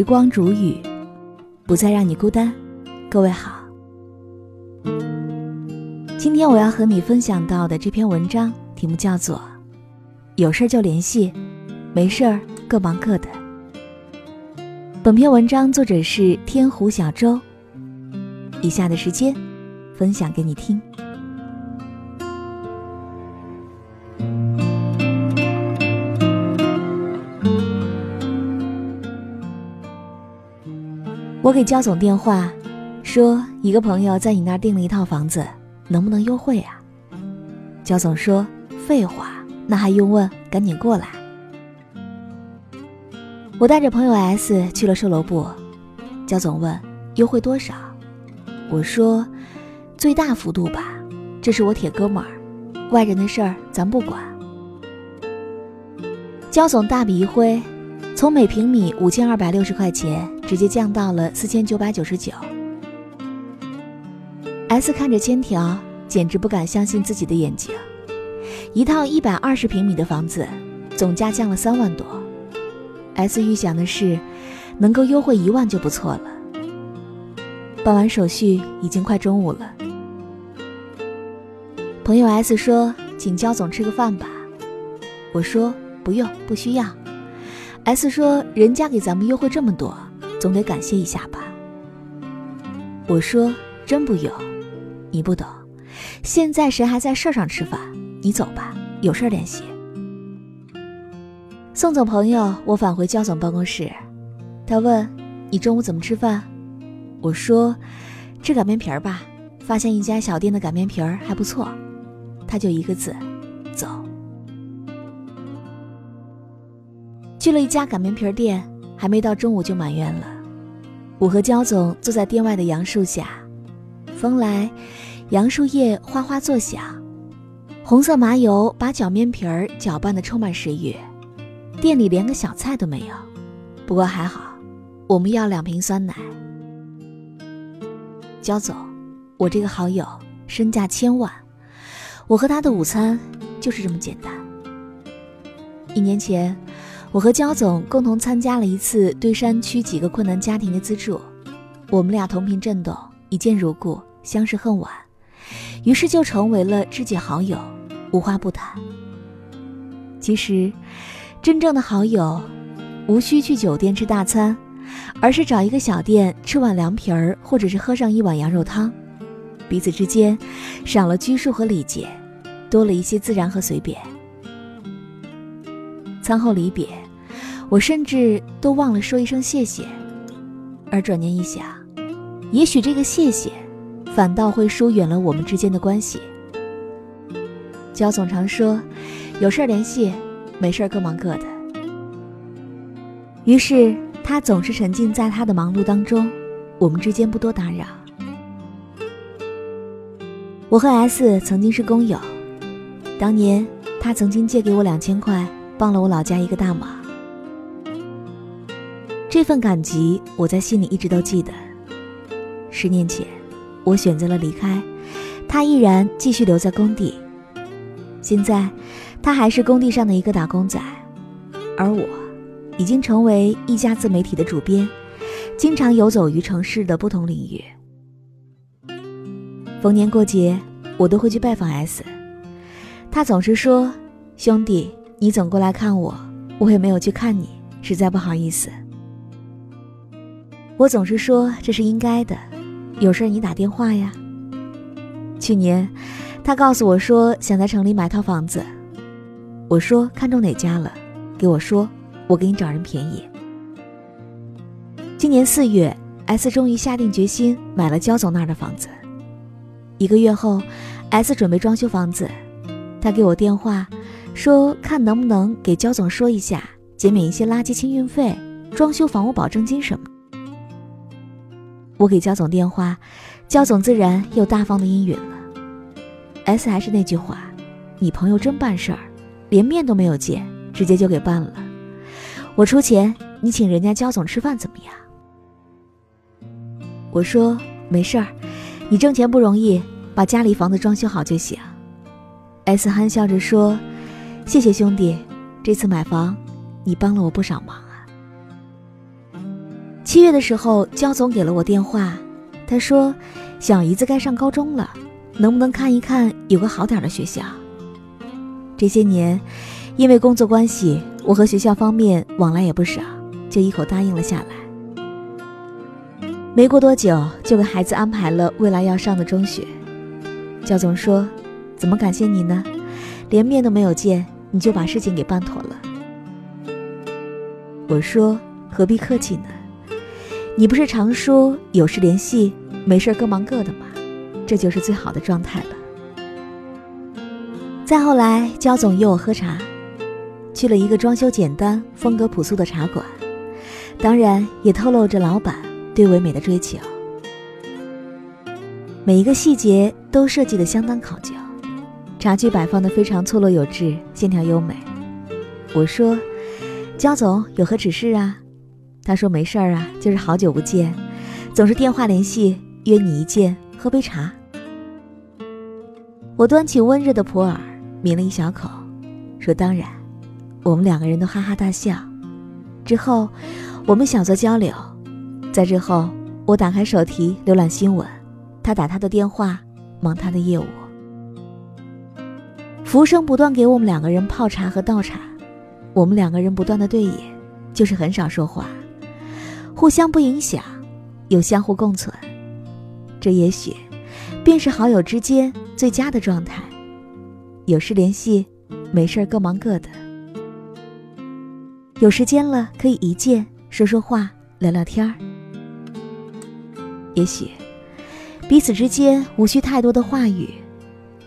时光煮雨，不再让你孤单。各位好，今天我要和你分享到的这篇文章题目叫做《有事就联系，没事儿各忙各的》。本篇文章作者是天湖小周。以下的时间，分享给你听。我给焦总电话，说一个朋友在你那儿订了一套房子，能不能优惠啊？焦总说：“废话，那还用问？赶紧过来。”我带着朋友 S 去了售楼部，焦总问：“优惠多少？”我说：“最大幅度吧，这是我铁哥们儿，外人的事儿咱不管。”焦总大笔一挥，从每平米五千二百六十块钱。直接降到了四千九百九十九。S 看着签条，简直不敢相信自己的眼睛。一套一百二十平米的房子，总价降了三万多。S 预想的是，能够优惠一万就不错了。办完手续，已经快中午了。朋友 S 说：“请焦总吃个饭吧。”我说：“不用，不需要。”S 说：“人家给咱们优惠这么多。”总得感谢一下吧。我说真不用，你不懂。现在谁还在事儿上吃饭？你走吧，有事儿联系。送走朋友，我返回焦总办公室。他问：“你中午怎么吃饭？”我说：“吃擀面皮儿吧。发现一家小店的擀面皮儿还不错。”他就一个字：走。去了一家擀面皮儿店。还没到中午就满员了。我和焦总坐在店外的杨树下，风来，杨树叶哗哗作响，红色麻油把搅面皮儿搅拌得充满食欲。店里连个小菜都没有，不过还好，我们要两瓶酸奶。焦总，我这个好友身价千万，我和他的午餐就是这么简单。一年前。我和焦总共同参加了一次对山区几个困难家庭的资助，我们俩同频震动，一见如故，相识恨晚，于是就成为了知己好友，无话不谈。其实，真正的好友，无需去酒店吃大餐，而是找一个小店吃碗凉皮儿，或者是喝上一碗羊肉汤，彼此之间少了拘束和礼节，多了一些自然和随便。餐后离别，我甚至都忘了说一声谢谢。而转念一想，也许这个谢谢，反倒会疏远了我们之间的关系。焦总常说：“有事联系，没事各忙各的。”于是他总是沉浸在他的忙碌当中，我们之间不多打扰。我和 S 曾经是工友，当年他曾经借给我两千块。帮了我老家一个大忙，这份感激我在心里一直都记得。十年前，我选择了离开，他依然继续留在工地。现在，他还是工地上的一个打工仔，而我，已经成为一家自媒体的主编，经常游走于城市的不同领域。逢年过节，我都会去拜访 S，他总是说：“兄弟。”你总过来看我，我也没有去看你，实在不好意思。我总是说这是应该的，有事你打电话呀。去年，他告诉我说想在城里买套房子，我说看中哪家了，给我说，我给你找人便宜。今年四月，S 终于下定决心买了焦总那儿的房子。一个月后，S 准备装修房子，他给我电话。说看能不能给焦总说一下，减免一些垃圾清运费、装修房屋保证金什么。我给焦总电话，焦总自然又大方的应允了。S 还是那句话，你朋友真办事儿，连面都没有见，直接就给办了。我出钱，你请人家焦总吃饭怎么样？我说没事儿，你挣钱不容易，把家里房子装修好就行。S 憨笑着说。谢谢兄弟，这次买房，你帮了我不少忙啊。七月的时候，焦总给了我电话，他说小姨子该上高中了，能不能看一看有个好点的学校？这些年，因为工作关系，我和学校方面往来也不少，就一口答应了下来。没过多久，就给孩子安排了未来要上的中学。焦总说：“怎么感谢你呢？连面都没有见，你就把事情给办妥了。”我说：“何必客气呢？你不是常说有事联系，没事各忙各的吗？这就是最好的状态了。”再后来，焦总约我喝茶，去了一个装修简单、风格朴素的茶馆，当然也透露着老板对唯美的追求。每一个细节都设计的相当考究，茶具摆放的非常错落有致，线条优美。我说：“焦总有何指示啊？”他说：“没事儿啊，就是好久不见，总是电话联系，约你一见，喝杯茶。”我端起温热的普洱，抿了一小口，说：“当然。”我们两个人都哈哈大笑。之后，我们小作交流。在之后，我打开手提浏览新闻。他打他的电话，忙他的业务。服务生不断给我们两个人泡茶和倒茶，我们两个人不断的对饮，就是很少说话，互相不影响，又相互共存。这也许，便是好友之间最佳的状态。有事联系，没事各忙各的。有时间了可以一见，说说话，聊聊天儿。也许。彼此之间无需太多的话语，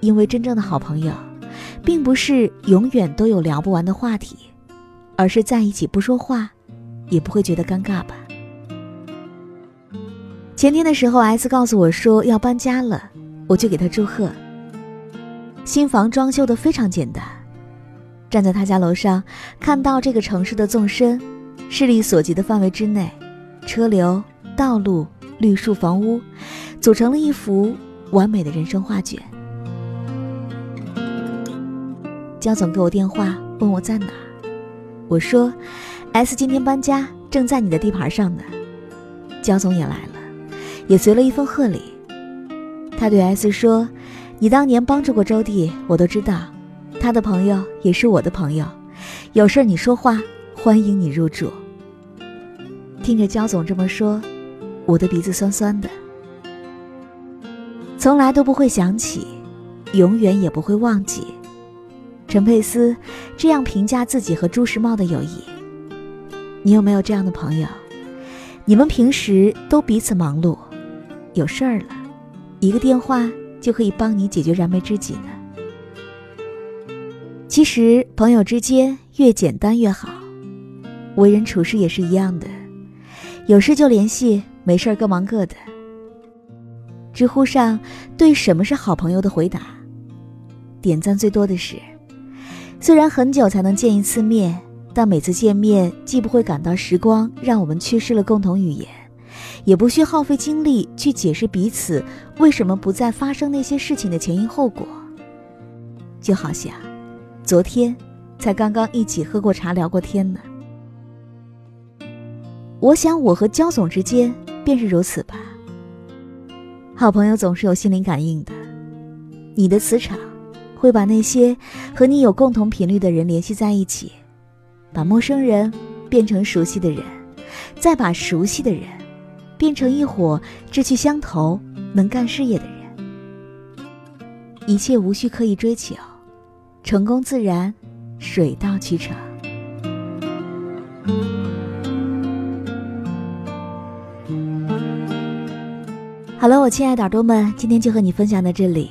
因为真正的好朋友，并不是永远都有聊不完的话题，而是在一起不说话，也不会觉得尴尬吧。前天的时候，S 告诉我说要搬家了，我就给他祝贺。新房装修的非常简单，站在他家楼上，看到这个城市的纵深，视力所及的范围之内，车流、道路、绿树、房屋。组成了一幅完美的人生画卷。焦总给我电话问我在哪，我说：“S 今天搬家，正在你的地盘上呢。”焦总也来了，也随了一份贺礼。他对 S 说：“你当年帮助过周弟，我都知道，他的朋友也是我的朋友，有事你说话，欢迎你入住。”听着焦总这么说，我的鼻子酸酸的。从来都不会想起，永远也不会忘记。陈佩斯这样评价自己和朱时茂的友谊。你有没有这样的朋友？你们平时都彼此忙碌，有事儿了，一个电话就可以帮你解决燃眉之急呢？其实朋友之间越简单越好，为人处事也是一样的，有事就联系，没事各忙各的。知乎上对什么是好朋友的回答，点赞最多的是：虽然很久才能见一次面，但每次见面既不会感到时光让我们缺失了共同语言，也不需耗费精力去解释彼此为什么不再发生那些事情的前因后果。就好像昨天才刚刚一起喝过茶聊过天呢。我想我和焦总之间便是如此吧。好朋友总是有心灵感应的，你的磁场会把那些和你有共同频率的人联系在一起，把陌生人变成熟悉的人，再把熟悉的人变成一伙志趣相投、能干事业的人。一切无需刻意追求，成功自然，水到渠成。好了，我亲爱的耳朵们，今天就和你分享到这里。